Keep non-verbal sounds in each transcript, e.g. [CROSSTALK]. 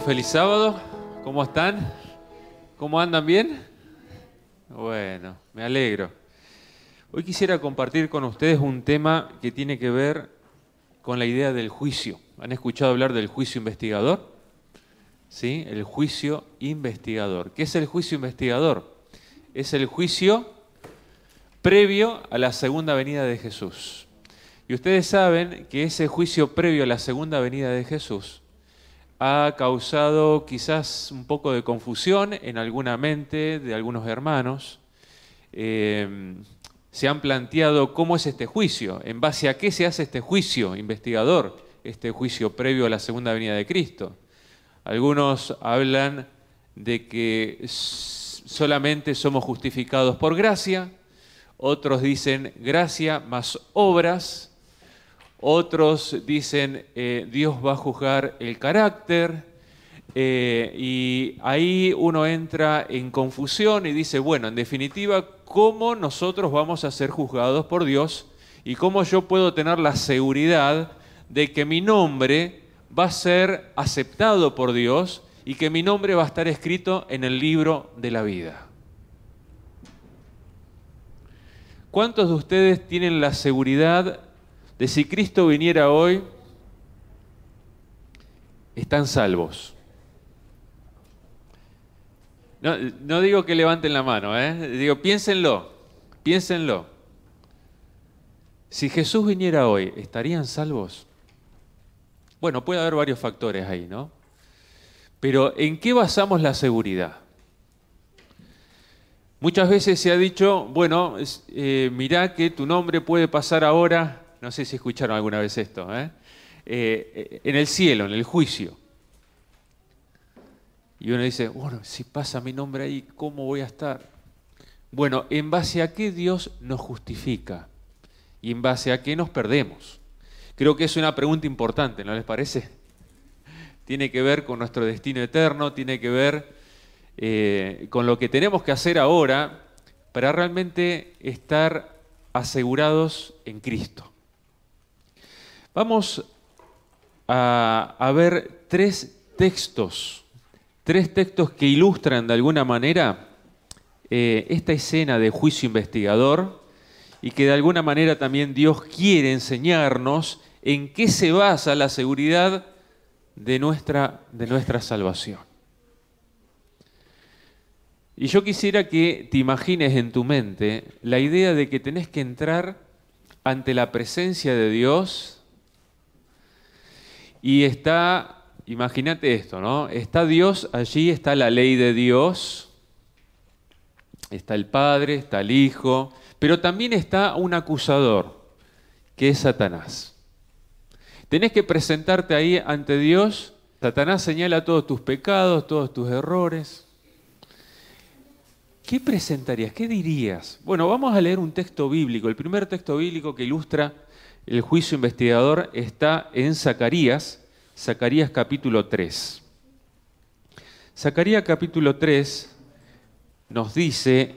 feliz sábado. ¿Cómo están? ¿Cómo andan bien? Bueno, me alegro. Hoy quisiera compartir con ustedes un tema que tiene que ver con la idea del juicio. ¿Han escuchado hablar del juicio investigador? ¿Sí? El juicio investigador. ¿Qué es el juicio investigador? Es el juicio previo a la segunda venida de Jesús. Y ustedes saben que ese juicio previo a la segunda venida de Jesús ha causado quizás un poco de confusión en alguna mente de algunos hermanos. Eh, se han planteado cómo es este juicio, en base a qué se hace este juicio investigador, este juicio previo a la segunda venida de Cristo. Algunos hablan de que solamente somos justificados por gracia, otros dicen gracia más obras, otros dicen eh, Dios va a juzgar el carácter eh, y ahí uno entra en confusión y dice, bueno, en definitiva, ¿cómo nosotros vamos a ser juzgados por Dios y cómo yo puedo tener la seguridad de que mi nombre va a ser aceptado por Dios y que mi nombre va a estar escrito en el libro de la vida? ¿Cuántos de ustedes tienen la seguridad de si Cristo viniera hoy, están salvos. No, digo que levanten la mano, ¿eh? digo piénsenlo, piénsenlo. Si Jesús viniera hoy, ¿estarían salvos? Bueno, puede haber varios factores ahí, ¿no? Pero ¿en qué basamos la seguridad? Muchas veces se ha dicho, bueno, eh, mirá que tu nombre puede pasar ahora no sé si escucharon alguna vez esto, ¿eh? Eh, en el cielo, en el juicio. Y uno dice, bueno, si pasa mi nombre ahí, ¿cómo voy a estar? Bueno, ¿en base a qué Dios nos justifica? ¿Y en base a qué nos perdemos? Creo que es una pregunta importante, ¿no les parece? Tiene que ver con nuestro destino eterno, tiene que ver eh, con lo que tenemos que hacer ahora para realmente estar asegurados en Cristo. Vamos a, ver tres textos, tres textos que ilustran de alguna manera eh, esta escena de juicio investigador y que de alguna manera también Dios quiere enseñarnos en qué se basa la seguridad de nuestra, de nuestra salvación. Y yo quisiera que te imagines en tu mente la idea de que tenés que entrar ante la presencia de Dios y está, imagínate esto, ¿no? Está Dios allí, está la ley de Dios, está el Padre, está el Hijo, pero también está un acusador, que es Satanás. Tenés que presentarte ahí ante Dios. Satanás señala todos tus pecados, todos tus errores. ¿Qué presentarías? ¿Qué dirías? Bueno, vamos a leer un texto bíblico. El primer texto bíblico que ilustra el juicio investigador está en Zacarías, Zacarías capítulo 3. Zacarías capítulo 3 nos dice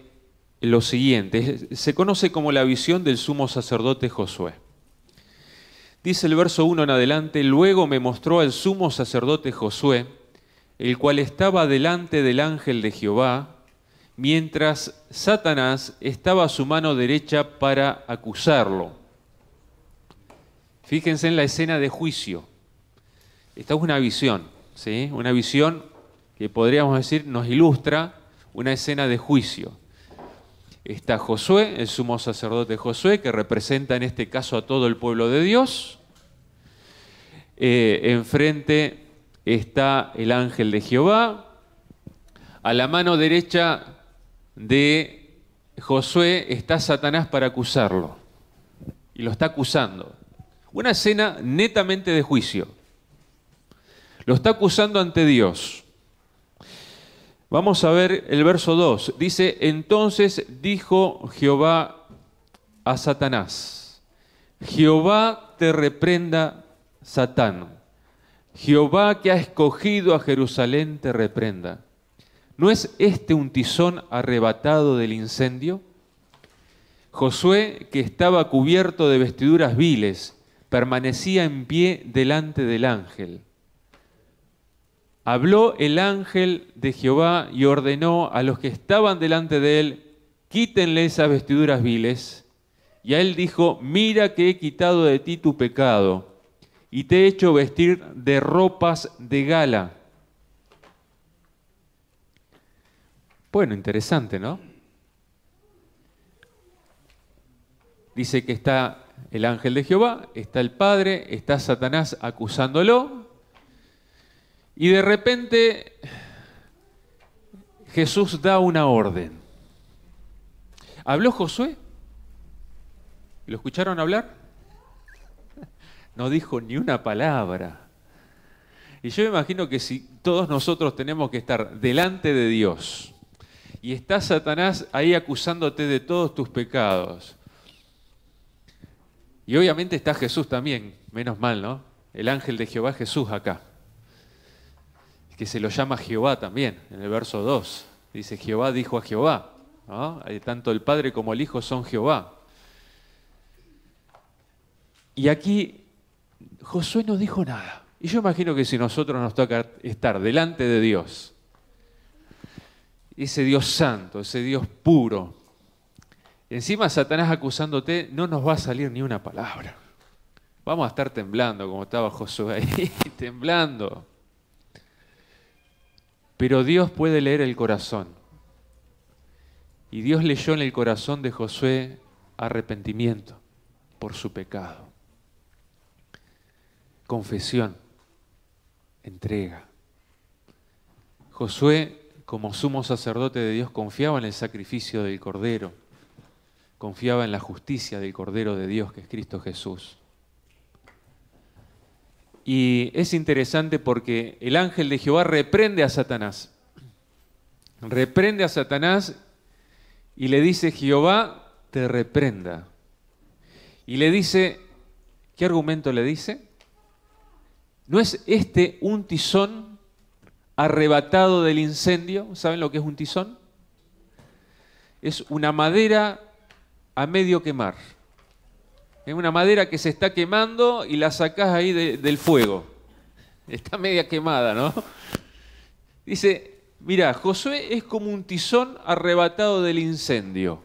lo siguiente, se conoce como la visión del sumo sacerdote Josué. Dice el verso 1 en adelante, luego me mostró al sumo sacerdote Josué, el cual estaba delante del ángel de Jehová, mientras Satanás estaba a su mano derecha para acusarlo. Fíjense en la escena de juicio. Esta es una visión, ¿sí? Una visión que podríamos decir nos ilustra una escena de juicio. Está Josué, el sumo sacerdote Josué, que representa en este caso a todo el pueblo de Dios. Eh, enfrente está el ángel de Jehová. A la mano derecha de Josué está Satanás para acusarlo. Y lo está acusando. Una escena netamente de juicio. Lo está acusando ante Dios. Vamos a ver el verso 2. Dice, entonces dijo Jehová a Satanás, Jehová te reprenda, Satán. Jehová que ha escogido a Jerusalén te reprenda. ¿No es este un tizón arrebatado del incendio? Josué, que estaba cubierto de vestiduras viles, permanecía en pie delante del ángel. habló el ángel de Jehová y ordenó a los que estaban delante de él, quítenle esas vestiduras viles. Y a él dijo, mira que he quitado de ti tu pecado y te he hecho vestir de ropas de gala. Bueno, interesante, ¿no? Dice que está el ángel de Jehová, está el Padre, está Satanás acusándolo, y de repente Jesús da una orden. ¿Habló Josué? ¿Lo escucharon hablar? No dijo ni una palabra. Y yo me imagino que si todos nosotros tenemos que estar delante de Dios y está Satanás ahí acusándote de todos tus pecados, y obviamente está Jesús también, menos mal, ¿no? El ángel de Jehová Jesús acá, que se lo llama Jehová también, en el verso 2. Dice, Jehová dijo a Jehová, ¿no? Tanto el Padre como el Hijo son Jehová. Y aquí Josué no dijo nada. Y yo imagino que si nosotros nos toca estar delante de Dios, ese Dios santo, ese Dios puro, Encima Satanás acusándote, no nos va a salir ni una palabra. Vamos a estar temblando como estaba Josué ahí, [LAUGHS] temblando. Pero Dios puede leer el corazón. Y Dios leyó en el corazón de Josué arrepentimiento por su pecado. Confesión, entrega. Josué, como sumo sacerdote de Dios, confiaba en el sacrificio del Cordero confiaba en la justicia del Cordero de Dios, que es Cristo Jesús. Y es interesante porque el ángel de Jehová reprende a Satanás. Reprende a Satanás y le dice, Jehová te reprenda. Y le dice, ¿qué argumento le dice? ¿No es este un tizón arrebatado del incendio? ¿Saben lo que es un tizón? Es una madera a medio quemar. Es una madera que se está quemando y la sacás ahí del fuego. [LAUGHS] Está media quemada, ¿no? Dice, mira, Josué es como un tizón arrebatado del incendio.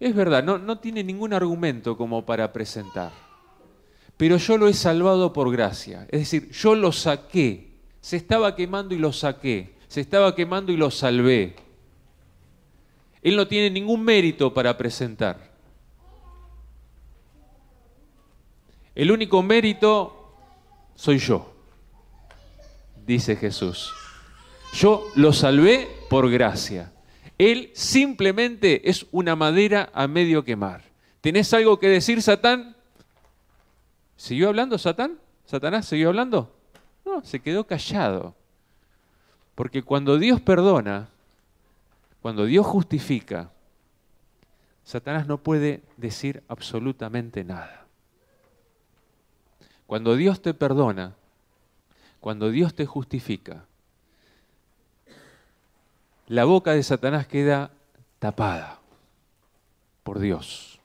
Es verdad, no, no tiene ningún argumento como para presentar. Pero yo lo he salvado por gracia. Es decir, yo lo saqué. Se estaba quemando y lo saqué. Se estaba quemando y lo salvé. Él no tiene ningún mérito para presentar. El único mérito soy yo, dice Jesús. Yo lo salvé por gracia. Él simplemente es una madera a medio quemar. ¿Tenés algo que decir, Satán? ¿Siguió hablando Satán? ¿Satanás siguió hablando? No, se quedó callado. Porque cuando Dios perdona, cuando Dios justifica, Satanás no puede decir absolutamente nada. Cuando Dios te perdona, cuando Dios te justifica, la boca de Satanás queda tapada por Dios.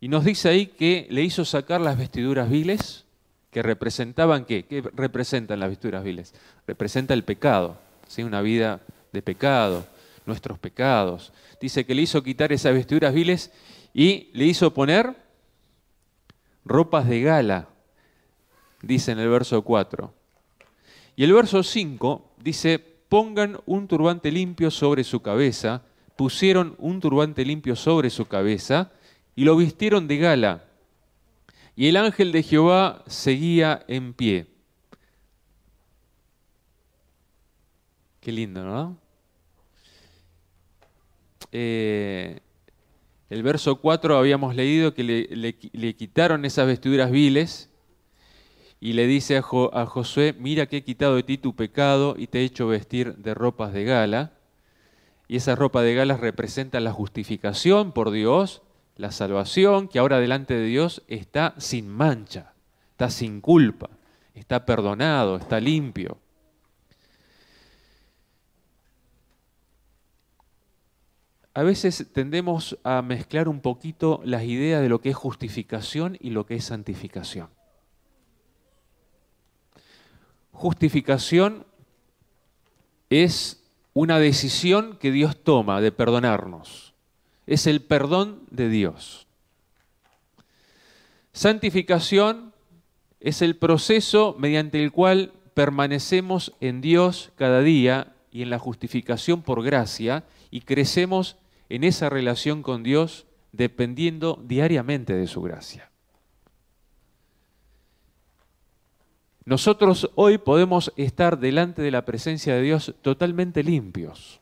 Y nos dice ahí que le hizo sacar las vestiduras viles, que representaban qué? ¿Qué representan las vestiduras viles? Representa el pecado una vida de pecado, nuestros pecados. Dice que le hizo quitar esas vestiduras viles y le hizo poner ropas de gala, dice en el verso 4. Y el verso 5 dice, pongan un turbante limpio sobre su cabeza, pusieron un turbante limpio sobre su cabeza y lo vistieron de gala. Y el ángel de Jehová seguía en pie. Qué lindo, ¿no? Eh, el verso 4 habíamos leído que le, quitaron esas vestiduras viles y le dice a, a, Josué, mira que he quitado de ti tu pecado y te he hecho vestir de ropas de gala. Y esa ropa de gala representa la justificación por Dios, la salvación, que ahora delante de Dios está sin mancha, está sin culpa, está perdonado, está limpio. A veces tendemos a mezclar un poquito las ideas de lo que es justificación y lo que es santificación. justificación es una decisión que Dios toma de perdonarnos. Es el perdón de Dios. Santificación es el proceso mediante el cual permanecemos en Dios cada día y en la justificación por gracia y crecemos en esa relación con Dios dependiendo diariamente de su gracia. Nosotros hoy podemos estar delante de la presencia de Dios totalmente limpios,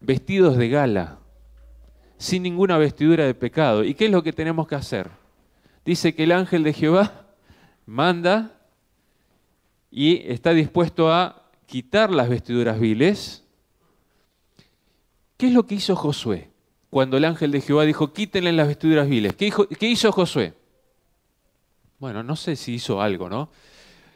vestidos de gala, sin ninguna vestidura de pecado. ¿Y qué es lo que tenemos que hacer? Dice que el ángel de Jehová [LAUGHS] manda y está dispuesto a quitar las vestiduras viles. ¿Qué es lo que hizo Josué cuando el ángel de Jehová dijo, quítenle las vestiduras viles? ¿Qué, ¿Qué hizo Josué? Bueno, no sé si hizo algo, ¿no?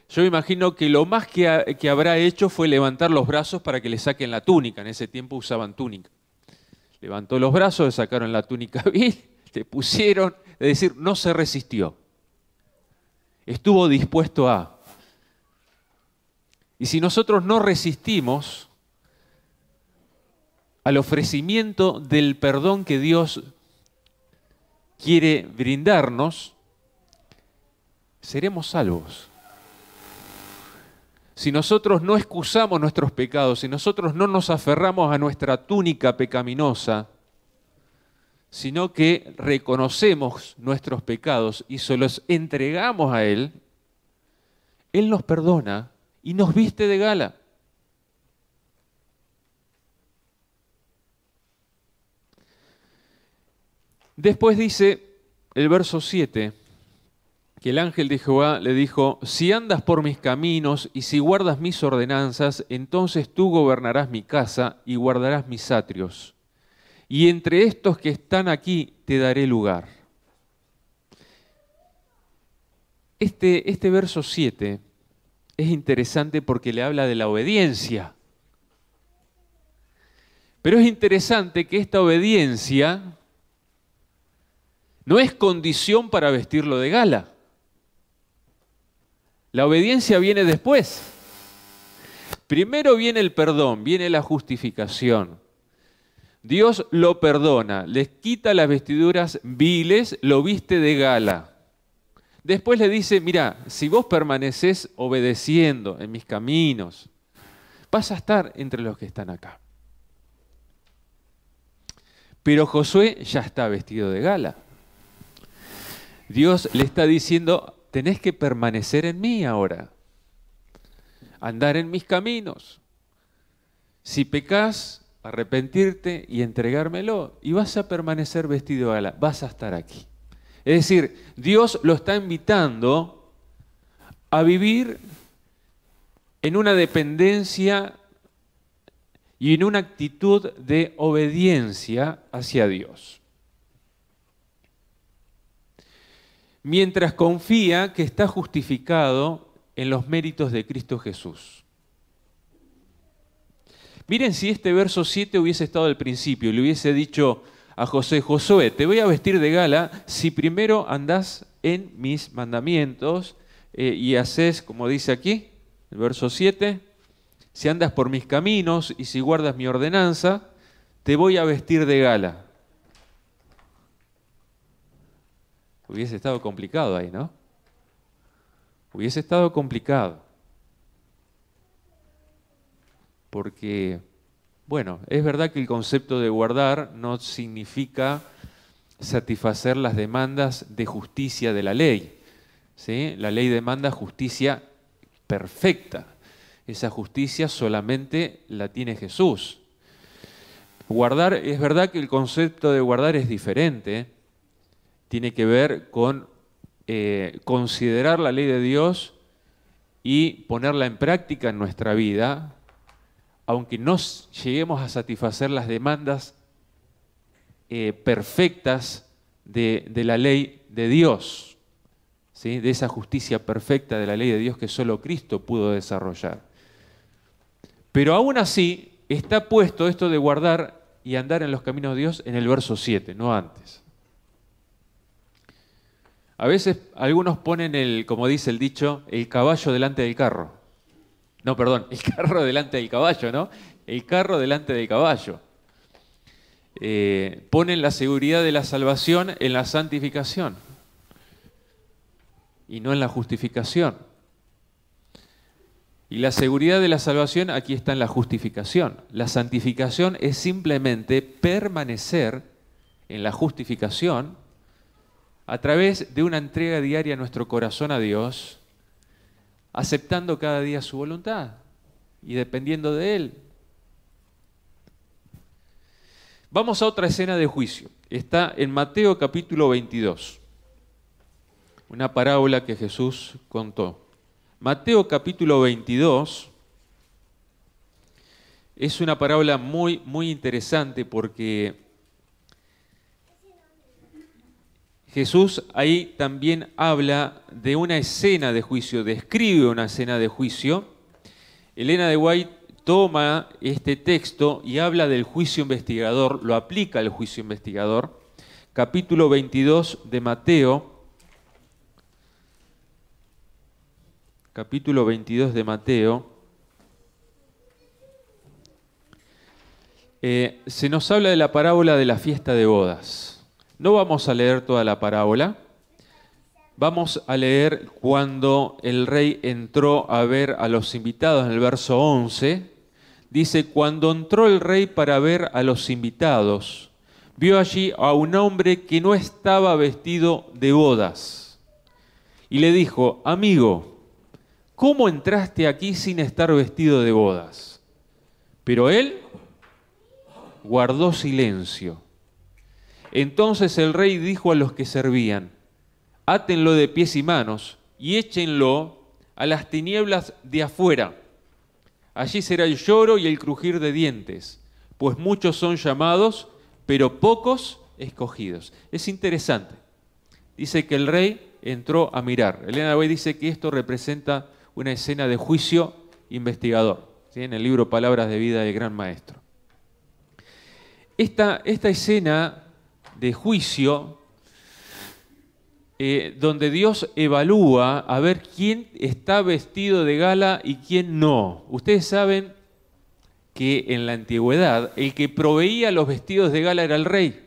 Yo imagino que lo más que, habrá hecho fue levantar los brazos para que le saquen la túnica. En ese tiempo usaban túnica. Levantó los brazos, le sacaron la túnica [LAUGHS] vil, le pusieron, es decir, no se resistió. Estuvo dispuesto a. Y si nosotros no resistimos al ofrecimiento del perdón que Dios quiere brindarnos, seremos salvos. Si nosotros no excusamos nuestros pecados, si nosotros no nos aferramos a nuestra túnica pecaminosa, sino que reconocemos nuestros pecados y se los entregamos a Él, Él nos perdona y nos viste de gala. Después dice el verso 7, que el ángel de Jehová le dijo, si andas por mis caminos y si guardas mis ordenanzas, entonces tú gobernarás mi casa y guardarás mis atrios. Y entre estos que están aquí te daré lugar. Este, este verso 7 es interesante porque le habla de la obediencia. Pero es interesante que esta obediencia no es condición para vestirlo de gala. La obediencia viene después. Primero viene el perdón, viene la justificación. Dios lo perdona, les quita las vestiduras viles, lo viste de gala. Después le dice, mira, si vos permaneces obedeciendo en mis caminos, vas a estar entre los que están acá. Pero Josué ya está vestido de gala. Dios le está diciendo, tenés que permanecer en mí ahora, andar en mis caminos. Si pecas, arrepentirte y entregármelo, y vas a permanecer vestido de ala, vas a estar aquí. Es decir, Dios lo está invitando a vivir en una dependencia y en una actitud de obediencia hacia Dios. Mientras confía que está justificado en los méritos de Cristo Jesús. Miren si este verso 7 hubiese estado al principio le hubiese dicho a José, Josué, te voy a vestir de gala si primero andás en mis mandamientos eh, y haces, como dice aquí, el verso 7, si andas por mis caminos y si guardas mi ordenanza, te voy a vestir de gala. Hubiese estado complicado ahí, ¿no? Hubiese estado complicado. Porque, bueno, es verdad que el concepto de guardar no significa satisfacer las demandas de justicia de la ley. ¿sí? La ley demanda justicia perfecta. Esa justicia solamente la tiene Jesús. Guardar, es verdad que el concepto de guardar es diferente tiene que ver con eh, considerar la ley de Dios y ponerla en práctica en nuestra vida, aunque no lleguemos a satisfacer las demandas eh, perfectas de, la ley de Dios, ¿sí? de esa justicia perfecta de la ley de Dios que solo Cristo pudo desarrollar. Pero aún así está puesto esto de guardar y andar en los caminos de Dios en el verso 7, no antes. A veces algunos ponen el, como dice el dicho, el caballo delante del carro. No, perdón, el [LAUGHS] carro delante del caballo, ¿no? El carro delante del caballo. Eh, ponen la seguridad de la salvación en la santificación y no en la justificación. Y la seguridad de la salvación aquí está en la justificación. La santificación es simplemente permanecer en la justificación a través de una entrega diaria a nuestro corazón a Dios, aceptando cada día su voluntad y dependiendo de Él. Vamos a otra escena de juicio. Está en Mateo capítulo 22, una parábola que Jesús contó. Mateo capítulo 22 es una parábola muy, muy interesante porque Jesús ahí también habla de una escena de juicio, describe una escena de juicio. Elena de White toma este texto y habla del juicio investigador, lo aplica al juicio investigador. Capítulo 22 de Mateo, capítulo 22 de Mateo, eh, se nos habla de la parábola de la fiesta de bodas. No vamos a leer toda la parábola, vamos a leer cuando el rey entró a ver a los invitados en el verso 11. Dice, cuando entró el rey para ver a los invitados, vio allí a un hombre que no estaba vestido de bodas. Y le dijo, amigo, ¿cómo entraste aquí sin estar vestido de bodas? Pero él guardó silencio. Entonces el rey dijo a los que servían, átenlo de pies y manos y échenlo a las tinieblas de afuera. Allí será el lloro y el crujir de dientes, pues muchos son llamados, pero pocos escogidos. Es interesante. Dice que el rey entró a mirar. Elena Way dice que esto representa una escena de juicio investigador, en el libro Palabras de Vida del Gran Maestro. Esta, esta escena de juicio, eh, donde Dios evalúa a ver quién está vestido de gala y quién no. Ustedes saben que en la antigüedad el que proveía los vestidos de gala era el rey.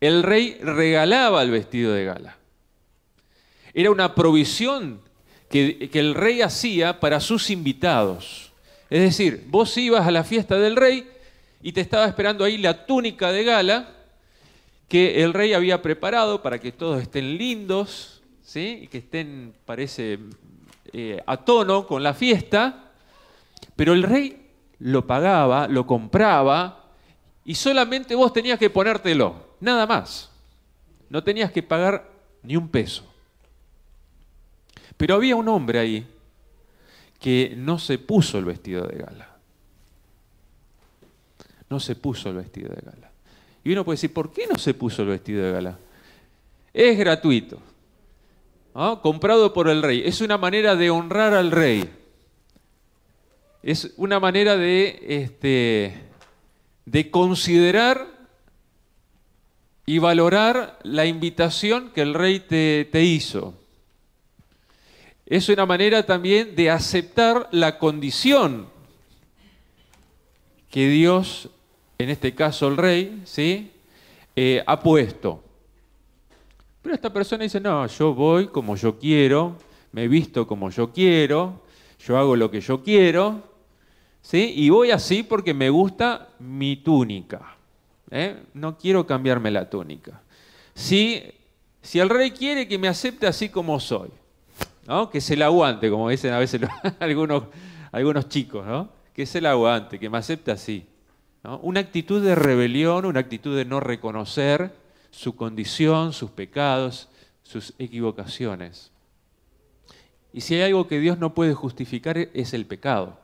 El rey regalaba el vestido de gala. Era una provisión que, el rey hacía para sus invitados. Es decir, vos ibas a la fiesta del rey y te estaba esperando ahí la túnica de gala que el rey había preparado para que todos estén lindos, ¿sí? y que estén, parece, eh, a tono con la fiesta, pero el rey lo pagaba, lo compraba, y solamente vos tenías que ponértelo, nada más. No tenías que pagar ni un peso. Pero había un hombre ahí que no se puso el vestido de gala. No se puso el vestido de gala. Y uno puede decir, ¿por qué no se puso el vestido de gala? Es gratuito. Comprado por el rey. Es una manera de honrar al rey. Es una manera de, este, de considerar y valorar la invitación que el rey te, te hizo es una manera también de aceptar la condición que Dios, en este caso el rey, ¿sí? Eh, ha puesto. Pero esta persona dice, no, yo voy como yo quiero, me visto como yo quiero, yo hago lo que yo quiero, ¿sí? y voy así porque me gusta mi túnica. ¿eh? No quiero cambiarme la túnica. Si, si el rey quiere que me acepte así como soy, que se la aguante, como dicen a veces [LAUGHS] algunos, algunos chicos, ¿no? que se la aguante, que me acepte así. Una actitud de rebelión, una actitud de no reconocer su condición, sus pecados, sus equivocaciones. Y si hay algo que Dios no puede justificar es el pecado.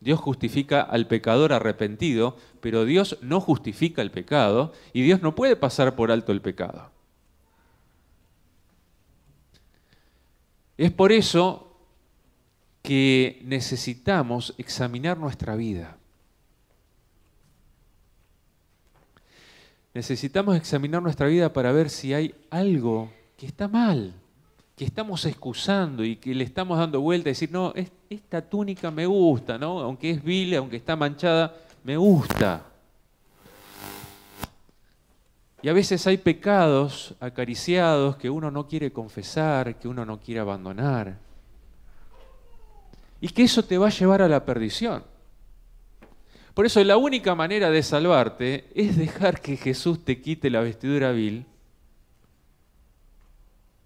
Dios justifica al pecador arrepentido, pero Dios no justifica el pecado y Dios no puede pasar por alto el pecado. Es por eso que necesitamos examinar nuestra vida. Necesitamos examinar nuestra vida para ver si hay algo que está mal que estamos excusando y que le estamos dando vuelta y decir, no, esta túnica me gusta, ¿no? Aunque es vil, aunque está manchada, me gusta. Y a veces hay pecados acariciados que uno no quiere confesar, que uno no quiere abandonar. Y que eso te va a llevar a la perdición. Por eso la única manera de salvarte es dejar que Jesús te quite la vestidura vil.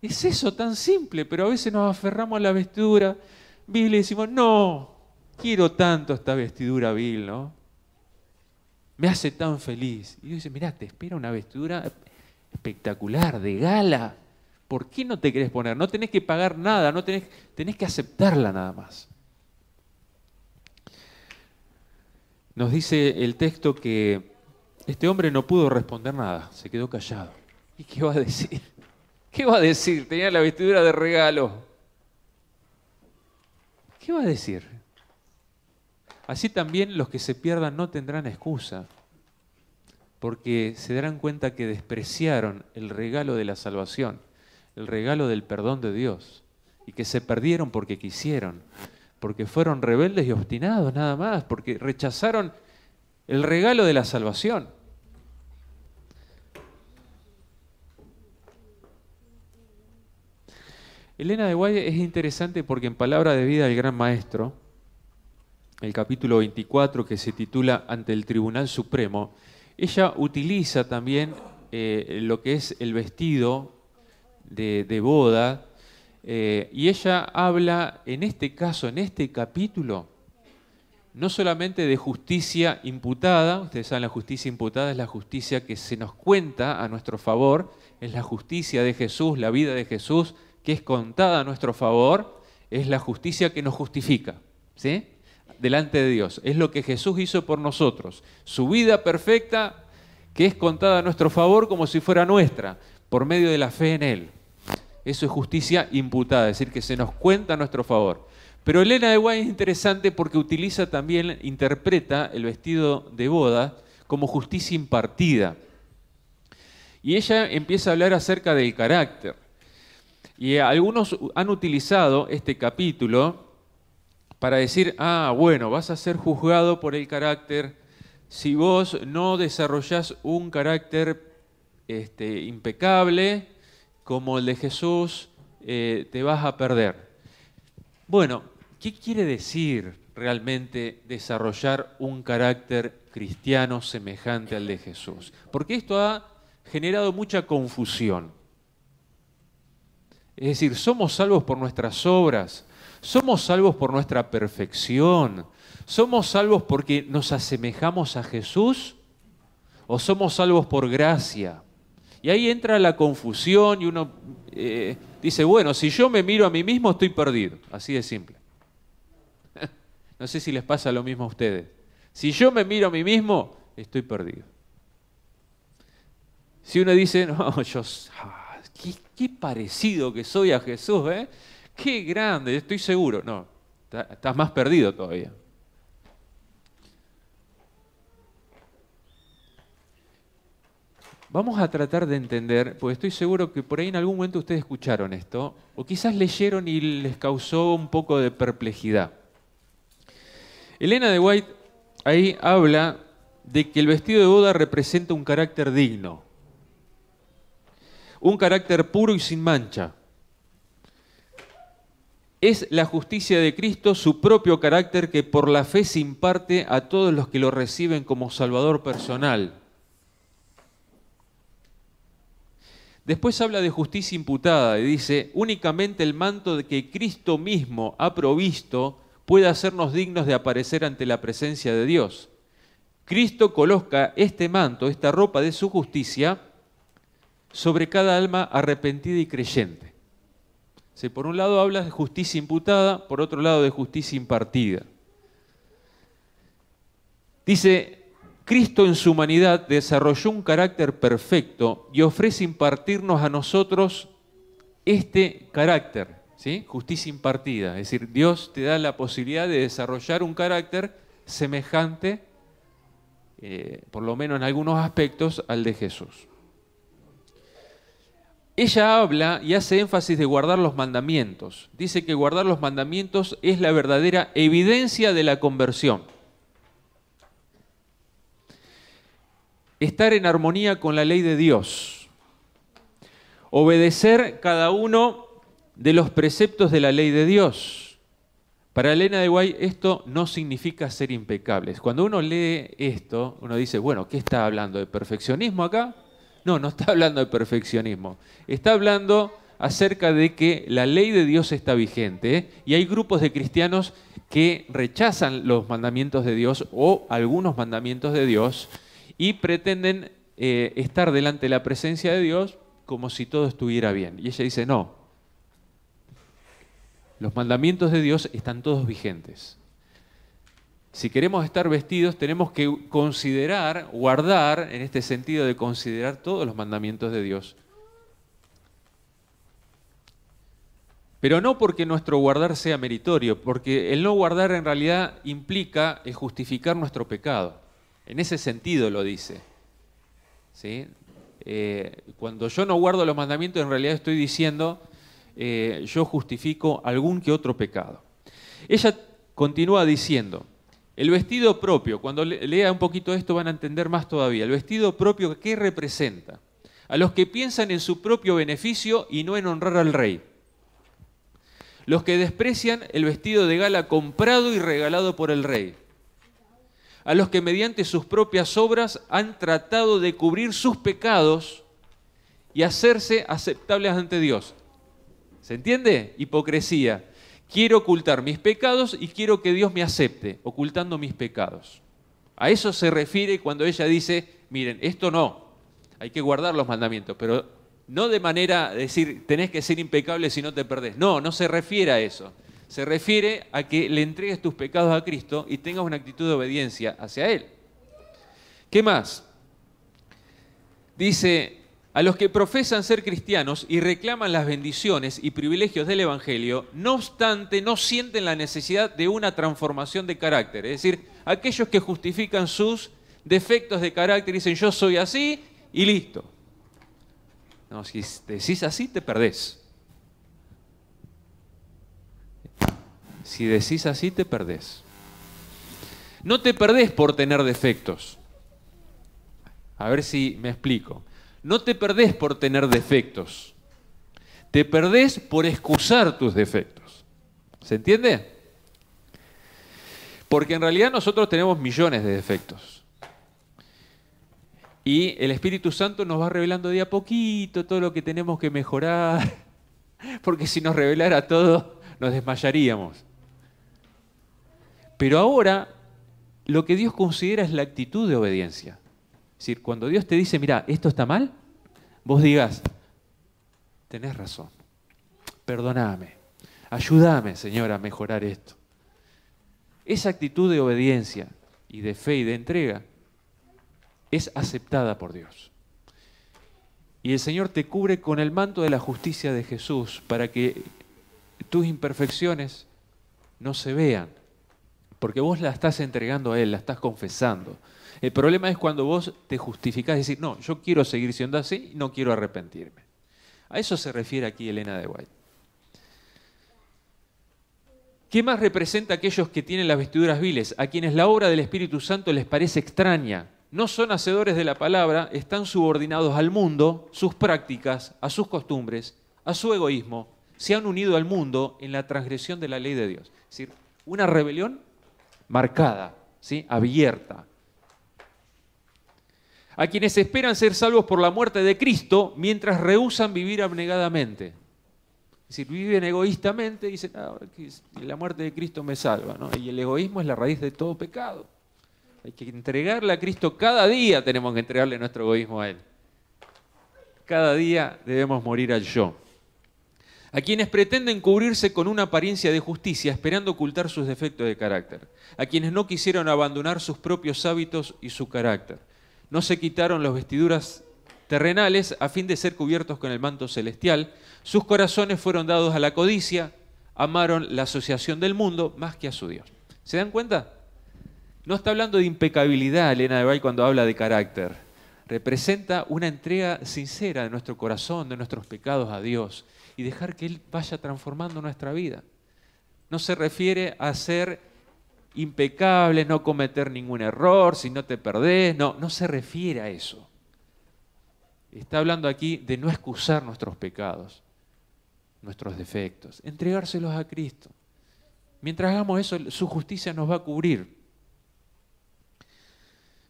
Es eso tan simple, pero a veces nos aferramos a la vestidura vil y decimos, no, quiero tanto esta vestidura vil, ¿no? Me hace tan feliz. Y Dios dice, mirá, te espera una vestidura espectacular, de gala. ¿Por qué no te querés poner? No tenés que pagar nada, no tenés, tenés que aceptarla nada más. Nos dice el texto que este hombre no pudo responder nada, se quedó callado. ¿Y qué va a decir? [LAUGHS] ¿Qué va a decir? Tenía la vestidura de regalo. ¿Qué va a decir? Así también los que se pierdan no tendrán excusa, porque se darán cuenta que despreciaron el regalo de la salvación, el regalo del perdón de Dios, y que se perdieron porque quisieron, porque fueron rebeldes y obstinados nada más, porque rechazaron el regalo de la salvación. Elena de Guay es interesante porque en Palabra de Vida del Gran Maestro, el capítulo 24 que se titula Ante el Tribunal Supremo, ella utiliza también eh, lo que es el vestido de boda eh, y ella habla en este caso, en este capítulo, no solamente de justicia imputada, ustedes saben, la justicia imputada es la justicia que se nos cuenta a nuestro favor, es la justicia de Jesús, la vida de Jesús, que es contada a nuestro favor, es la justicia que nos justifica, ¿sí? Delante de Dios. Es lo que Jesús hizo por nosotros. Su vida perfecta, que es contada a nuestro favor como si fuera nuestra, por medio de la fe en Él. Eso es justicia imputada, es decir, que se nos cuenta a nuestro favor. Pero Elena de Guay es interesante porque utiliza también, interpreta el vestido de boda como justicia impartida. Y ella empieza a hablar acerca del carácter. Y algunos han utilizado este capítulo para decir, ah, bueno, vas a ser juzgado por el carácter si vos no desarrollás un carácter este, impecable, como el de Jesús, eh, te vas a perder. Bueno, ¿qué quiere decir realmente desarrollar un carácter cristiano semejante al de Jesús? Porque esto ha generado mucha confusión. Es decir, somos salvos por nuestras obras, somos salvos por nuestra perfección, somos salvos porque nos asemejamos a Jesús o somos salvos por gracia. Y ahí entra la confusión y uno eh, dice, bueno, si yo me miro a mí mismo estoy perdido. Así de simple. [LAUGHS] no sé si les pasa lo mismo a ustedes. Si yo me miro a mí mismo, estoy perdido. Si uno dice, no, [LAUGHS] yo, ah, qué, parecido que soy a Jesús, ¿eh? Qué grande, estoy seguro. No, estás más perdido todavía. Vamos a tratar de entender, porque estoy seguro que por ahí en algún momento ustedes escucharon esto, o quizás leyeron y les causó un poco de perplejidad. Elena de White ahí habla de que el vestido de boda representa un carácter digno, un carácter puro y sin mancha. Es la justicia de Cristo, su propio carácter que por la fe se imparte a todos los que lo reciben como Salvador personal. Después habla de justicia imputada y dice, únicamente el manto de que Cristo mismo ha provisto puede hacernos dignos de aparecer ante la presencia de Dios. Cristo coloca este manto, esta ropa de su justicia, sobre cada alma arrepentida y creyente. por un lado habla de justicia imputada, por otro lado de justicia impartida. Dice, Cristo en su humanidad desarrolló un carácter perfecto y ofrece impartirnos a nosotros este carácter, justicia impartida. Es decir, Dios te da la posibilidad de desarrollar un carácter semejante, eh, por lo menos en algunos aspectos, al de Jesús. ella habla y hace énfasis de guardar los mandamientos. Dice que guardar los mandamientos es la verdadera evidencia de la conversión. Estar en armonía con la ley de Dios. Obedecer cada uno de los preceptos de la ley de Dios. Para Elena de Guay esto no significa ser impecables. Cuando uno lee esto, uno dice, bueno, ¿qué está hablando? ¿De perfeccionismo acá? No, no está [LAUGHS] hablando de perfeccionismo. Está hablando acerca de que la ley de Dios está vigente y hay grupos de cristianos que rechazan los mandamientos de Dios o algunos mandamientos de Dios y pretenden eh, estar delante de la presencia de Dios como si todo estuviera bien. Y ella dice, no, los mandamientos de Dios están todos vigentes si queremos estar vestidos, tenemos que considerar, guardar, en este sentido de considerar todos los mandamientos de Dios. Pero no porque nuestro guardar sea meritorio, porque el no guardar en realidad implica justificar nuestro pecado. En ese sentido lo dice. Eh, cuando yo no guardo los mandamientos, en realidad estoy diciendo, eh, yo justifico algún que otro pecado. Ella continúa diciendo, el vestido propio, cuando lea un poquito esto van a entender más todavía. El vestido propio, ¿qué representa? A los que piensan en su propio beneficio y no en honrar al rey. Los que desprecian el vestido de gala comprado y regalado por el rey. A los que mediante sus propias obras han tratado de cubrir sus pecados y hacerse aceptables ante Dios. ¿Se entiende? Hipocresía. Quiero ocultar mis pecados y quiero que Dios me acepte, ocultando mis pecados. A eso se refiere cuando ella dice, miren, esto no, hay que guardar los mandamientos, pero no de manera de decir, tenés que ser impecable si no te perdés. No, no se refiere a eso. Se refiere a que le entregues tus pecados a Cristo y tengas una actitud de obediencia hacia Él. ¿Qué más? Dice, a los que profesan ser cristianos y reclaman las bendiciones y privilegios del Evangelio, no obstante, no sienten la necesidad de una transformación de carácter. Es decir, aquellos que justifican sus defectos de carácter dicen yo soy así y listo. No, si decís así, te perdés. Si decís así, te perdés. No te perdés por tener defectos. A ver si me explico. No te perdés por tener defectos. Te perdés por excusar tus defectos. ¿Se entiende? Porque en realidad nosotros tenemos millones de defectos. Y el Espíritu Santo nos va revelando de a poquito todo lo que tenemos que mejorar. [LAUGHS] Porque si nos revelara todo, nos desmayaríamos. Pero ahora lo que Dios considera es la actitud de obediencia. Es decir, cuando Dios te dice, mira, esto está mal, vos digas, tenés razón, perdoname, ayúdame, Señor, a mejorar esto. Esa actitud de obediencia y de fe y de entrega es aceptada por Dios. Y el Señor te cubre con el manto de la justicia de Jesús para que tus imperfecciones no se vean, porque vos la estás entregando a Él, la estás confesando. El problema es cuando vos te justificás y decís, no, yo quiero seguir siendo así y no quiero arrepentirme. A eso se refiere aquí Elena de White. ¿Qué más representa a aquellos que tienen las vestiduras viles, a quienes la obra del Espíritu Santo les parece extraña? No son hacedores de la palabra, están subordinados al mundo, sus prácticas, a sus costumbres, a su egoísmo, se han unido al mundo en la transgresión de la ley de Dios. Es decir, una rebelión marcada, ¿sí? abierta, a quienes esperan ser salvos por la muerte de Cristo mientras rehusan vivir abnegadamente. Es decir, viven egoístamente y dicen, ah, la muerte de Cristo me salva. Y el egoísmo es la raíz de todo pecado. Hay que entregarle a Cristo cada día, tenemos que entregarle nuestro egoísmo a Él. Cada día debemos morir al yo. A quienes pretenden cubrirse con una apariencia de justicia esperando ocultar sus defectos de carácter. A quienes no quisieron abandonar sus propios hábitos y su carácter no se quitaron las vestiduras terrenales a fin de ser cubiertos con el manto celestial. Sus corazones fueron dados a la codicia, amaron la asociación del mundo más que a su Dios. ¿Se dan cuenta? No está hablando de impecabilidad Elena de Bay cuando habla de carácter. representa una entrega sincera de nuestro corazón, de nuestros pecados a Dios y dejar que Él vaya transformando nuestra vida. No se refiere a ser impecable, no cometer ningún error, si no te perdés, no, no se refiere a eso. Está hablando aquí de no excusar nuestros pecados, nuestros defectos, entregárselos a Cristo. Mientras hagamos eso, su justicia nos va a cubrir.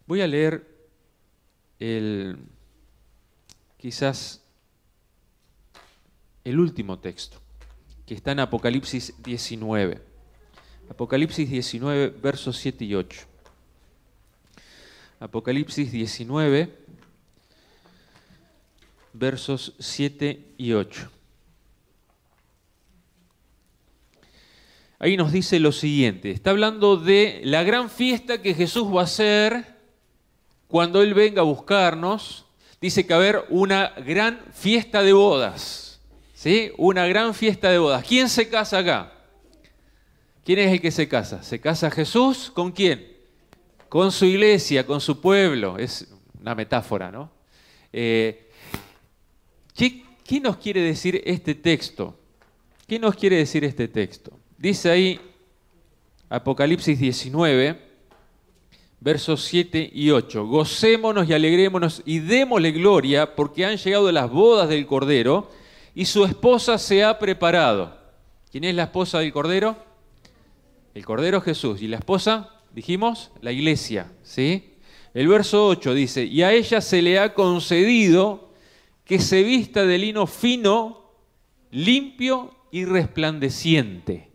Voy a leer el, quizás el último texto, que está en Apocalipsis 19. Apocalipsis 19, versos 7 y 8. Apocalipsis 19, versos 7 y 8. Ahí nos dice lo siguiente, está hablando de la gran fiesta que Jesús va a hacer cuando Él venga a buscarnos. Dice que va a haber una gran fiesta de bodas, ¿sí? Una gran fiesta de bodas. ¿Quién se casa acá? ¿Quién es el que se casa? ¿Se casa Jesús con quién? Con su iglesia, con su pueblo. Es una metáfora, ¿no? Eh, ¿qué, ¿Qué nos quiere decir este texto? ¿Qué nos quiere decir este texto? Dice ahí Apocalipsis 19, versos 7 y 8. Gocémonos y alegrémonos y démosle gloria porque han llegado las bodas del Cordero y su esposa se ha preparado. ¿Quién es la esposa del Cordero? El Cordero Jesús. ¿Y la esposa? Dijimos, la iglesia. ¿sí? El verso 8 dice, y a ella se le ha concedido que se vista de lino fino, limpio y resplandeciente.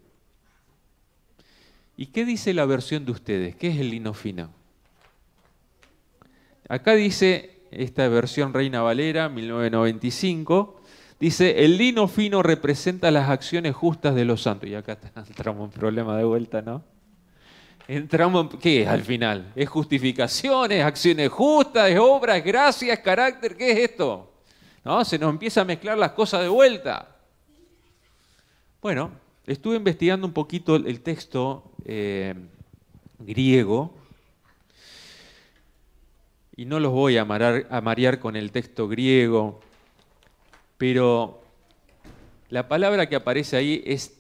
¿Y qué dice la versión de ustedes? ¿Qué es el lino fino? Acá dice esta versión Reina Valera, 1995, Dice, el lino fino representa las acciones justas de los santos. Y acá [LAUGHS] entramos en problema de vuelta, ¿no? Entramos en, ¿qué es al final? ¿Es justificaciones, acciones justas, es obra, es gracia, es carácter? ¿Qué es esto? ¿No? Se nos empieza a mezclar las cosas de vuelta. Bueno, estuve investigando un poquito el texto eh, griego y no los voy a, a marear con el texto griego pero la palabra que aparece ahí es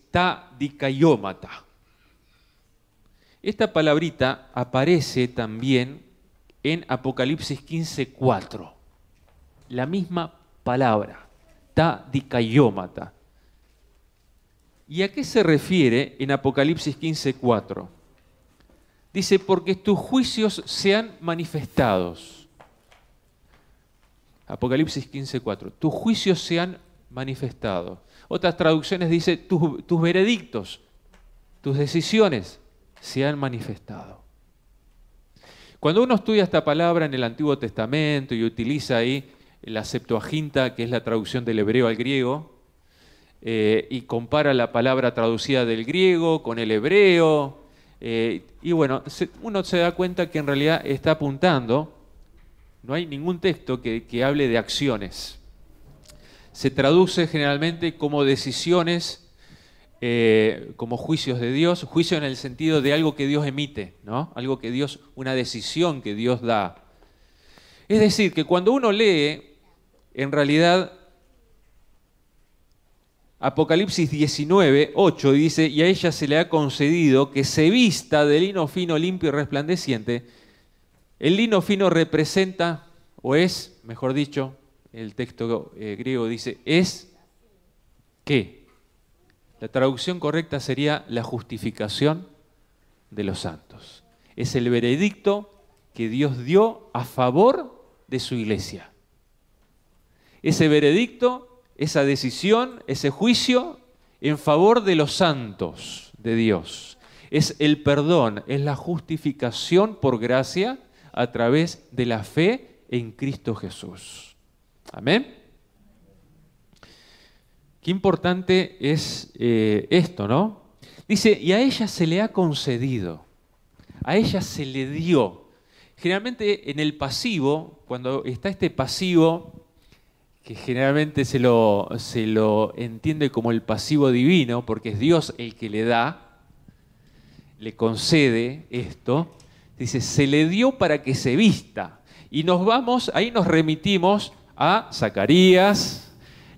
dikaiomata. Esta palabrita aparece también en Apocalipsis 15:4. La misma palabra, dikaiomata. ¿Y a qué se refiere en Apocalipsis 15:4? Dice, porque tus juicios sean manifestados Apocalipsis 15:4. Tus juicios se han manifestado. Otras traducciones dice, tus, veredictos, tus decisiones se han manifestado. Cuando uno estudia esta palabra en el Antiguo Testamento y utiliza ahí la Septuaginta, que es la traducción del hebreo al griego, eh, y compara la palabra traducida del griego con el hebreo, eh, y bueno, uno se da cuenta que en realidad está apuntando no hay ningún texto que, hable de acciones. Se traduce generalmente como decisiones, eh, como juicios de Dios, juicio en el sentido de algo que Dios emite, ¿no? Algo que Dios, una decisión que Dios da. Es decir, que cuando uno lee, en realidad, Apocalipsis 19, 8 dice, y a ella se le ha concedido que se vista de lino fino, limpio y resplandeciente, el lino fino representa, o es, mejor dicho, el texto eh, griego dice, es qué. La traducción correcta sería la justificación de los santos. Es el veredicto que Dios dio a favor de su iglesia. Ese veredicto, esa decisión, ese juicio en favor de los santos de Dios. Es el perdón, es la justificación por gracia a través de la fe en Cristo Jesús. Amén. Qué importante es eh, esto, ¿no? Dice, y a ella se le ha concedido, a ella se le dio. Generalmente en el pasivo, cuando está este pasivo, que generalmente se lo, se lo entiende como el pasivo divino, porque es Dios el que le da, le concede esto, Dice, se le dio para que se vista. Y nos vamos, ahí nos remitimos a Zacarías,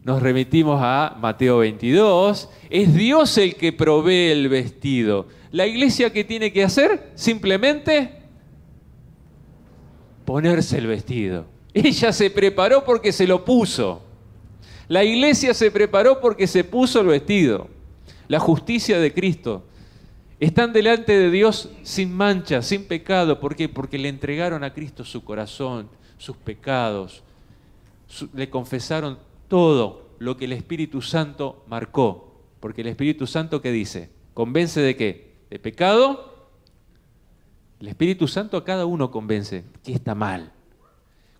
nos remitimos a Mateo 22. Es Dios el que provee el vestido. La iglesia que tiene que hacer simplemente ponerse el vestido. Ella se preparó porque se lo puso. La iglesia se preparó porque se puso el vestido. La justicia de Cristo. Están delante de Dios sin mancha, sin pecado. ¿Por qué? Porque le entregaron a Cristo su corazón, sus pecados. le confesaron todo lo que el Espíritu Santo marcó. Porque el Espíritu Santo, ¿qué dice? ¿Convence de qué? ¿De pecado? El Espíritu Santo a cada uno convence que está mal.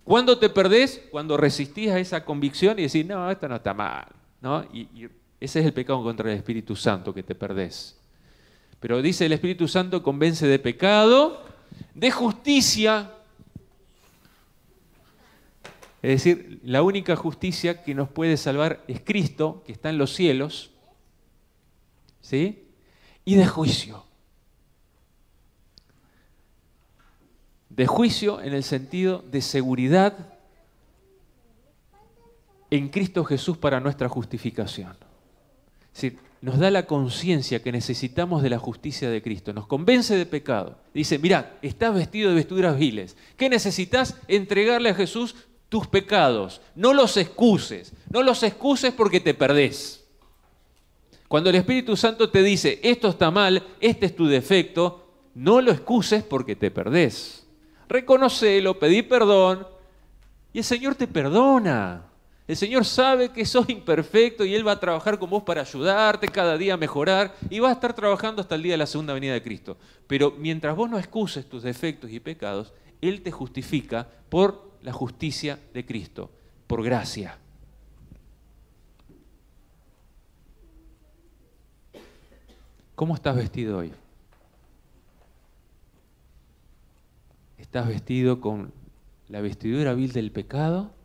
¿Cuándo te perdés? Cuando resistís a esa convicción y decís, no, esto no está mal. ¿no? Y, ese es el pecado contra el Espíritu Santo que te perdés. Pero dice el Espíritu Santo convence de pecado, de justicia. Es decir, la única justicia que nos puede salvar es Cristo, que está en los cielos. ¿Sí? Y de juicio. de juicio en el sentido de seguridad en Cristo Jesús para nuestra justificación. Es decir, nos da la conciencia que necesitamos de la justicia de Cristo, nos convence de pecado. Dice, mira, estás vestido de vestiduras viles. ¿Qué necesitas? Entregarle a Jesús tus pecados. No los excuses, no los excuses porque te perdés. Cuando el Espíritu Santo te dice, esto está mal, este es tu defecto, no lo excuses porque te perdés reconocelo, pedí perdón y el Señor te perdona. El Señor sabe que sos imperfecto y Él va a trabajar con vos para ayudarte cada día a mejorar y va a estar trabajando hasta el día de la segunda venida de Cristo. Pero mientras vos no excuses tus defectos y pecados, Él te justifica por la justicia de Cristo, por gracia. ¿Cómo estás vestido hoy? ¿Estás vestido con la vestidura vil del pecado?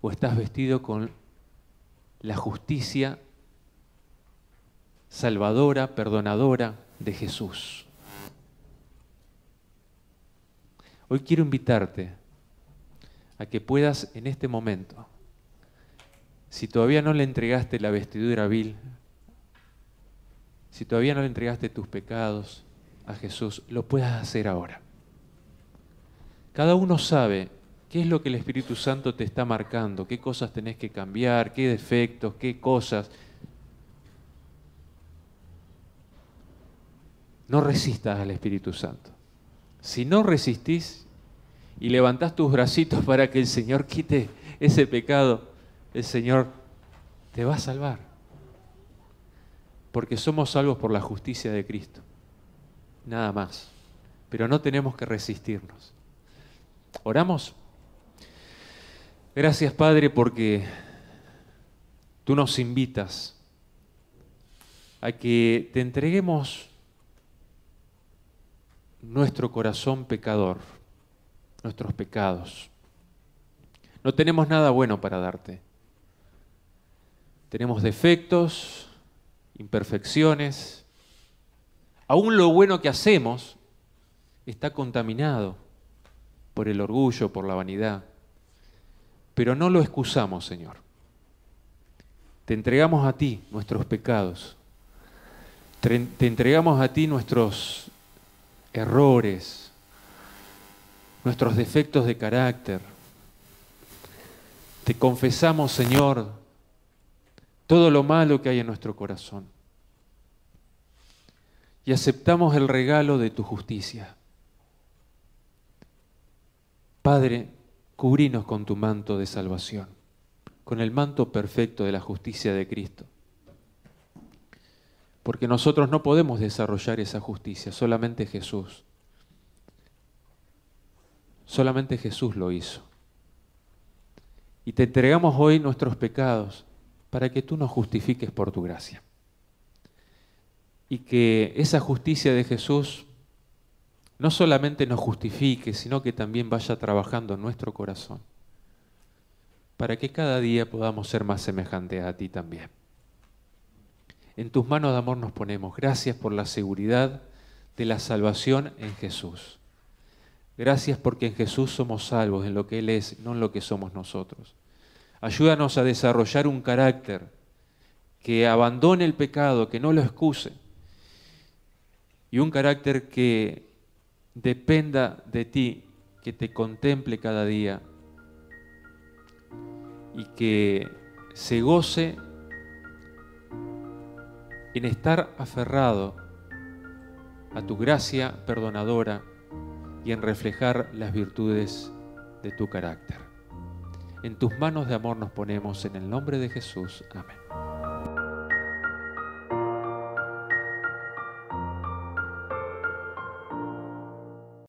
¿O estás vestido con la justicia salvadora, perdonadora de Jesús? Hoy quiero invitarte a que puedas en este momento, si todavía no le entregaste la vestidura vil, si todavía no le entregaste tus pecados, a Jesús, lo puedas hacer ahora. Cada uno sabe qué es lo que el Espíritu Santo te está marcando, qué cosas tenés que cambiar, qué defectos, qué cosas. No resistas al Espíritu Santo. Si no resistís y levantás tus bracitos para que el Señor quite ese pecado, el Señor te va a salvar. Porque somos salvos por la justicia de Cristo nada más. Pero no tenemos que resistirnos. ¿Oramos? Gracias Padre porque tú nos invitas a que te entreguemos nuestro corazón pecador, nuestros pecados. No tenemos nada bueno para darte. Tenemos defectos, imperfecciones, Aún lo bueno que hacemos está contaminado por el orgullo, por la vanidad. Pero no lo excusamos, Señor. Te entregamos a ti nuestros pecados. Te entregamos a ti nuestros errores, nuestros defectos de carácter. Te confesamos, Señor, todo lo malo que hay en nuestro corazón y aceptamos el regalo de tu justicia. Padre, cubrinos con tu manto de salvación, con el manto perfecto de la justicia de Cristo. Porque nosotros no podemos desarrollar esa justicia, solamente Jesús. Solamente Jesús lo hizo. Y te entregamos hoy nuestros pecados para que tú nos justifiques por tu gracia y que esa justicia de Jesús no solamente nos justifique, sino que también vaya trabajando en nuestro corazón, para que cada día podamos ser más semejantes a ti también. En tus manos de amor nos ponemos. Gracias por la seguridad de la salvación en Jesús. Gracias porque en Jesús somos salvos, en lo que Él es, no en lo que somos nosotros. Ayúdanos a desarrollar un carácter que abandone el pecado, que no lo excuse, y un carácter que dependa de ti, que te contemple cada día y que se goce en estar aferrado a tu gracia perdonadora y en reflejar las virtudes de tu carácter. En tus manos de amor nos ponemos en el nombre de Jesús. Amén.